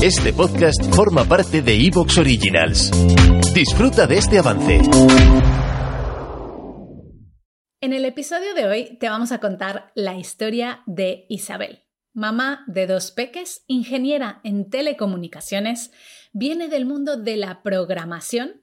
Este podcast forma parte de Evox Originals. Disfruta de este avance. En el episodio de hoy te vamos a contar la historia de Isabel. Mamá de dos peques, ingeniera en telecomunicaciones, viene del mundo de la programación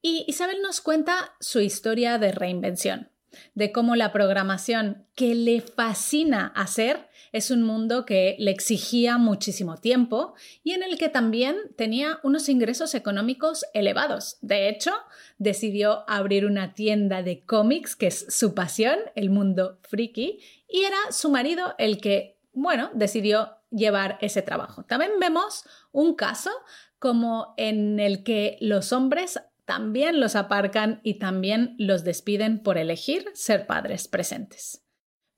y Isabel nos cuenta su historia de reinvención, de cómo la programación que le fascina hacer es un mundo que le exigía muchísimo tiempo y en el que también tenía unos ingresos económicos elevados. De hecho, decidió abrir una tienda de cómics, que es su pasión, el mundo friki, y era su marido el que, bueno, decidió llevar ese trabajo. También vemos un caso como en el que los hombres también los aparcan y también los despiden por elegir ser padres presentes.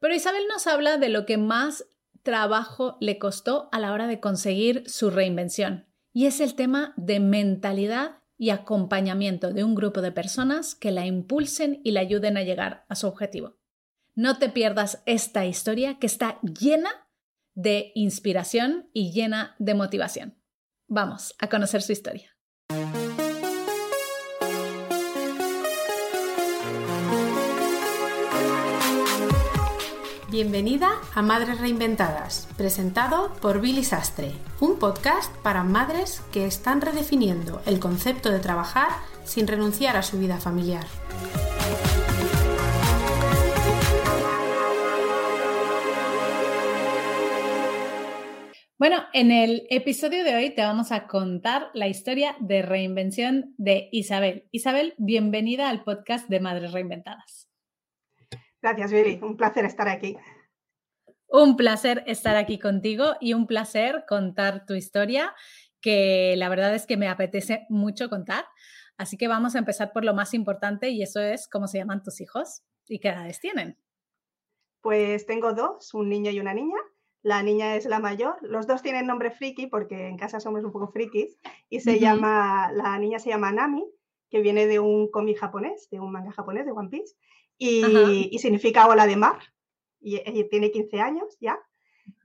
Pero Isabel nos habla de lo que más trabajo le costó a la hora de conseguir su reinvención, y es el tema de mentalidad y acompañamiento de un grupo de personas que la impulsen y la ayuden a llegar a su objetivo. No te pierdas esta historia que está llena de inspiración y llena de motivación. Vamos a conocer su historia. Bienvenida a Madres Reinventadas, presentado por Billy Sastre, un podcast para madres que están redefiniendo el concepto de trabajar sin renunciar a su vida familiar. Bueno, en el episodio de hoy te vamos a contar la historia de reinvención de Isabel. Isabel, bienvenida al podcast de Madres Reinventadas. Gracias, Viri. Un placer estar aquí. Un placer estar aquí contigo y un placer contar tu historia, que la verdad es que me apetece mucho contar. Así que vamos a empezar por lo más importante y eso es cómo se llaman tus hijos y qué edades tienen. Pues tengo dos, un niño y una niña. La niña es la mayor. Los dos tienen nombre friki porque en casa somos un poco frikis y se llama, la niña se llama Nami, que viene de un cómic japonés, de un manga japonés de One Piece y, significa ola de mar. Y, tiene 15 años ya.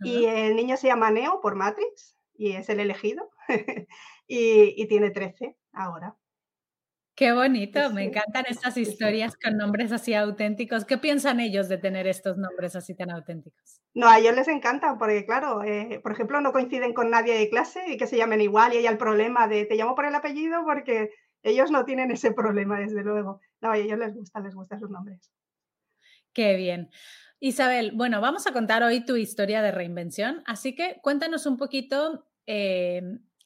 Y el niño se llama Neo por Matrix y es el elegido. y, tiene 13 ahora. Qué bonito, me encantan estas historias con nombres así auténticos. ¿Qué piensan ellos de tener estos nombres así tan auténticos? No, a ellos les encantan porque, claro, eh, por ejemplo, no coinciden con nadie de clase y que se llamen igual y hay el problema de te llamo por el apellido porque ellos no tienen ese problema, desde luego. No, a ellos les gusta, les gustan sus nombres. Qué bien. Isabel, bueno, vamos a contar hoy tu historia de reinvención, así que cuéntanos un poquito eh,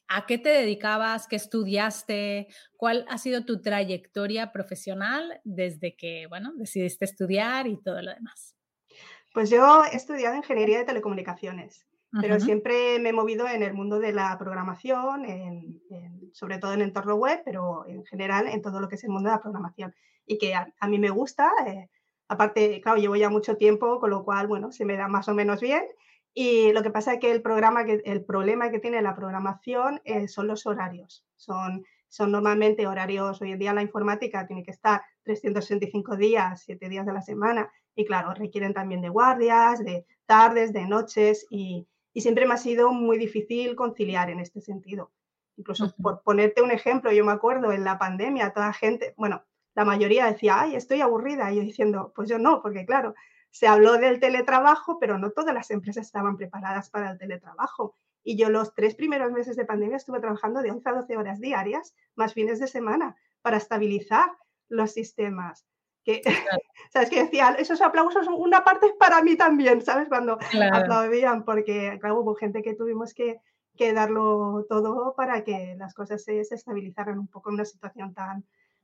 a qué te dedicabas, qué estudiaste, cuál ha sido tu trayectoria profesional desde que, bueno, decidiste estudiar y todo lo demás. Pues yo he estudiado ingeniería de telecomunicaciones, pero siempre me he movido en el mundo de la programación, sobre todo en entorno web, pero en general en todo lo que es el mundo de la programación y que a, mí me gusta. Eh, aparte, claro, llevo ya mucho tiempo, con lo cual, bueno, se me da más o menos bien. Y lo que pasa es que el, programa que, el problema que tiene la programación eh, son los horarios. Son, son normalmente horarios, hoy en día la informática tiene que estar 365 días, 7 días de la semana, y claro, requieren también de guardias, de tardes, de noches, y, y siempre me ha sido muy difícil conciliar en este sentido. Incluso por ponerte un ejemplo, yo me acuerdo en la pandemia, toda gente, bueno, la mayoría decía, ay, estoy aburrida. Y yo diciendo, pues yo no, porque claro, se habló del teletrabajo, pero no todas las empresas estaban preparadas para el teletrabajo. Y yo los tres primeros meses de pandemia estuve trabajando de 11 a 12 horas diarias, más fines de semana, para estabilizar los sistemas. Que, ¿Sabes? Que decía, esos aplausos, una parte es para mí también, ¿sabes? Cuando aplaudían, porque claro, hubo gente que tuvimos que, que, darlo todo para que las cosas se, se estabilizaran un poco en una situación tan,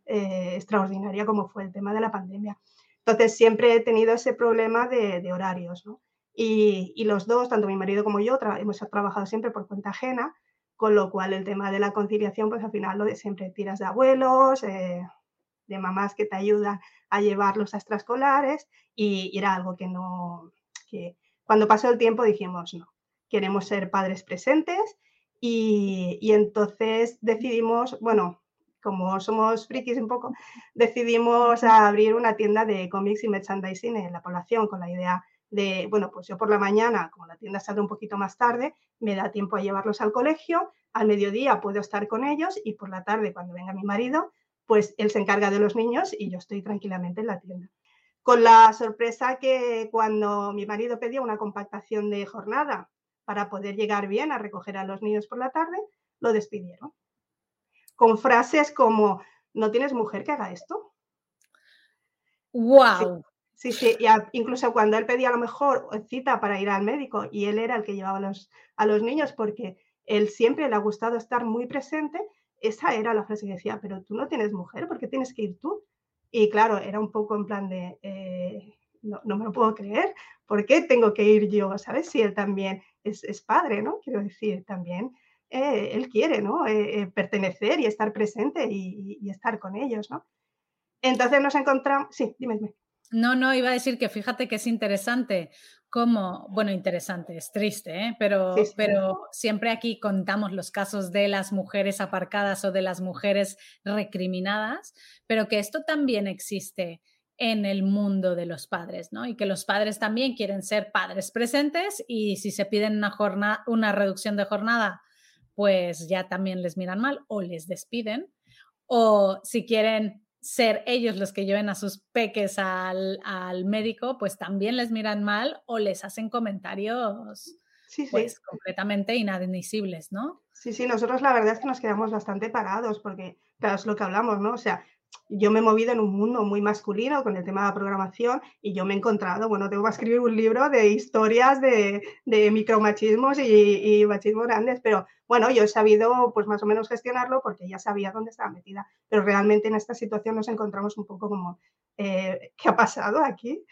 eh, extraordinaria como fue el tema de la pandemia. Entonces siempre he tenido ese problema de, horarios, ¿no? Y, los dos, tanto mi marido como yo, hemos trabajado siempre por cuenta ajena, con lo cual el tema de la conciliación, pues al final lo de siempre tiras de abuelos, eh, de mamás que te ayudan a llevar los extraescolares y, y, era algo que no, que cuando pasó el tiempo dijimos, no, queremos ser padres presentes y, y entonces decidimos, bueno, como somos frikis un poco, decidimos abrir una tienda de cómics y merchandising en la población con la idea de, bueno, pues yo por la mañana, como la tienda sale un poquito más tarde, me da tiempo a llevarlos al colegio, al mediodía puedo estar con ellos y por la tarde, cuando venga mi marido, pues él se encarga de los niños y yo estoy tranquilamente en la tienda. Con la sorpresa que cuando mi marido pedía una compactación de jornada para poder llegar bien a recoger a los niños por la tarde, lo despidieron. Con frases como, ¿no tienes mujer que haga esto? ¡Wow! Sí, sí, incluso cuando él pedía a lo mejor cita para ir al médico y él era el que llevaba a los, a los niños porque él siempre le ha gustado estar muy presente, esa era la frase que decía, pero tú no tienes mujer, ¿por qué tienes que ir tú? Y claro, era un poco en plan de, eh, no, me lo puedo creer, ¿por qué tengo que ir yo? ¿Sabes? Si él también es, padre, ¿no? Quiero decir, también eh, él quiere, ¿no? Eh, pertenecer y estar presente y, y, estar con ellos, ¿no? Entonces nos encontramos, sí, dime, dime. No, no, iba a decir que fíjate que es interesante cómo, bueno, interesante, es triste, ¿eh? pero, pero siempre aquí contamos los casos de las mujeres aparcadas o de las mujeres recriminadas, pero que esto también existe en el mundo de los padres, ¿no? Y que los padres también quieren ser padres presentes y si se piden una, jornada, una reducción de jornada, pues ya también les miran mal o les despiden. O si quieren ser ellos los que lleven a sus peques al, médico, pues también les miran mal o les hacen comentarios pues completamente inadmisibles, ¿no? Sí, sí, nosotros la verdad es que nos quedamos bastante parados porque, claro, es lo que hablamos, ¿no? O sea, yo me he movido en un mundo muy masculino con el tema de la programación y yo me he encontrado, bueno, tengo que escribir un libro de historias de, de micromachismos y, y, machismos grandes, pero bueno, yo he sabido pues más o menos gestionarlo porque ya sabía dónde estaba metida, pero realmente en esta situación nos encontramos un poco como, eh, ¿qué ha pasado aquí?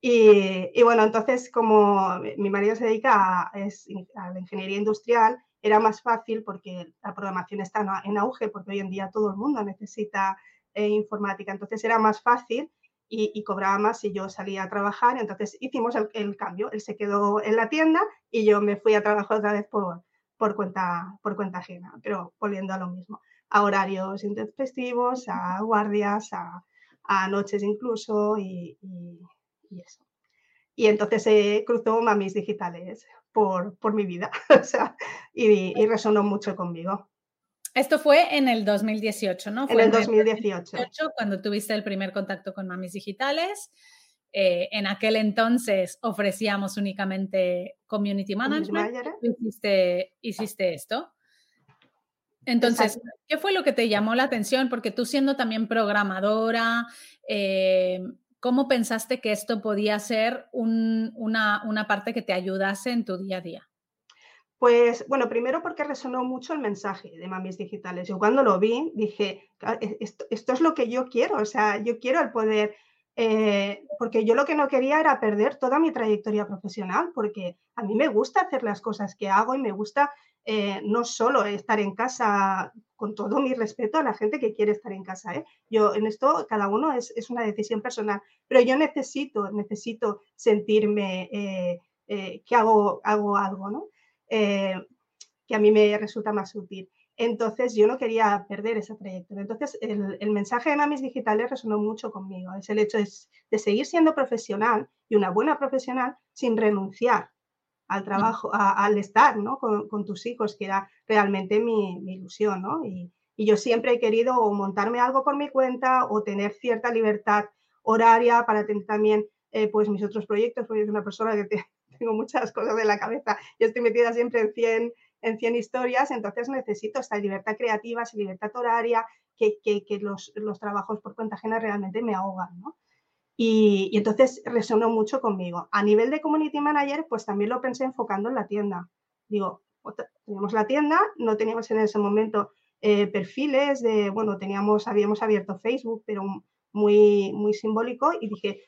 Y, y, bueno, entonces como mi marido se dedica a, a la ingeniería industrial, era más fácil porque la programación está en auge, porque hoy en día todo el mundo necesita informática. Entonces era más fácil y, cobraba más si yo salía a trabajar. Entonces hicimos el, cambio. Él se quedó en la tienda y yo me fui a trabajar otra vez por, por, cuenta, por cuenta ajena, pero volviendo a lo mismo. A horarios intempestivos, a guardias, a, a noches incluso y, y, eso. Y entonces se cruzó Mamis Digitales por, por mi vida y, y resonó mucho conmigo. Esto fue en el 2018, ¿no? en el 2018. cuando tuviste el primer contacto con Mamis Digitales. Eh, en aquel entonces ofrecíamos únicamente Community Management. Hiciste, hiciste esto. Entonces, ¿qué fue lo que te llamó la atención? Porque tú siendo también programadora, eh, ¿cómo pensaste que esto podía ser una, una parte que te ayudase en tu día a día? Pues bueno, primero porque resonó mucho el mensaje de Mamis Digitales. Yo cuando lo vi dije, e-, esto, es lo que yo quiero, o sea, yo quiero el poder, eh, porque yo lo que no quería era perder toda mi trayectoria profesional, porque a mí me gusta hacer las cosas que hago y me gusta eh, no solo estar en casa, con todo mi respeto a la gente que quiere estar en casa. ¿eh? Yo en esto, cada uno es, es, una decisión personal, pero yo necesito, necesito sentirme que hago, hago algo, ¿no? Eh, que a mí me resulta más útil. Entonces yo no quería perder esa trayectoria. Entonces el, mensaje de Mamis Digitales resonó mucho conmigo. Es el hecho de, seguir siendo profesional y una buena profesional sin renunciar al trabajo, al estar con, tus hijos, que era realmente mi, ilusión. Y, yo siempre he querido montarme algo por mi cuenta o tener cierta libertad horaria para tener también eh, pues mis otros proyectos, porque soy una persona que te, tengo muchas cosas en la cabeza. Yo estoy metida siempre en 100, en 100 historias, entonces necesito esta libertad creativa, esa libertad horaria, que, que, los, los, trabajos por cuenta ajena realmente me ahogan, ¿no? Y, y, entonces resonó mucho conmigo. A nivel de community manager, pues también lo pensé enfocando en la tienda. Digo, teníamos la tienda, no teníamos en ese momento eh, perfiles de, bueno, teníamos, habíamos abierto Facebook, pero muy, muy simbólico y dije,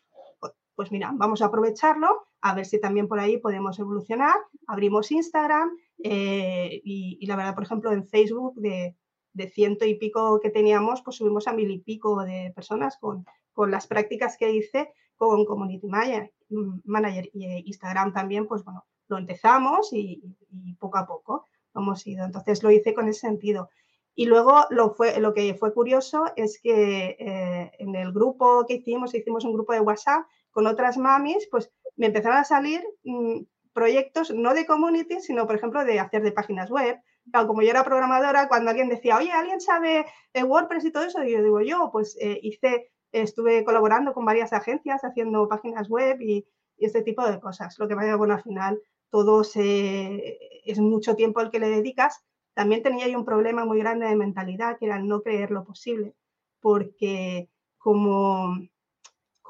pues mira, vamos a aprovecharlo, a ver si también por ahí podemos evolucionar. Abrimos Instagram eh, y, la verdad, por ejemplo, en Facebook de, ciento y pico que teníamos, pues subimos a mil y pico de personas con, con las prácticas que hice con Community Manager, y eh, Instagram también, pues bueno, lo empezamos y, poco a poco hemos ido. Entonces lo hice con ese sentido. Y luego lo, fue, lo que fue curioso es que eh, en el grupo que hicimos, hicimos un grupo de WhatsApp con otras mamis, pues me empezaron a salir mm, proyectos no de community, sino, por ejemplo, de hacer de páginas web. como yo era programadora, cuando alguien decía, oye, ¿alguien sabe WordPress y todo eso? Y yo digo, yo, pues eh, hice, estuve colaborando con varias agencias haciendo páginas web y, este tipo de cosas. Lo que que, bueno, al final todo se, es mucho tiempo el que le dedicas. También tenía yo un problema muy grande de mentalidad, que era no creer lo posible, porque como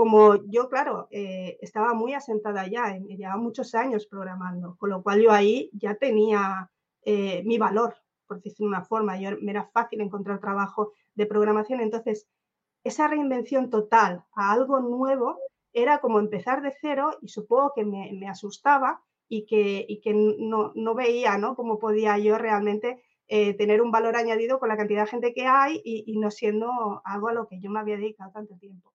como yo, claro, eh, estaba muy asentada ya, eh, llevaba muchos años programando, con lo cual yo ahí ya tenía eh, mi valor, por decirlo de una forma, yo, me era fácil encontrar trabajo de programación, entonces esa reinvención total a algo nuevo era como empezar de cero y supongo que me, asustaba y que, y que no, no, veía ¿no? cómo podía yo realmente tener un valor añadido con la cantidad de gente que hay y, y no siendo algo a lo que yo me había dedicado tanto tiempo.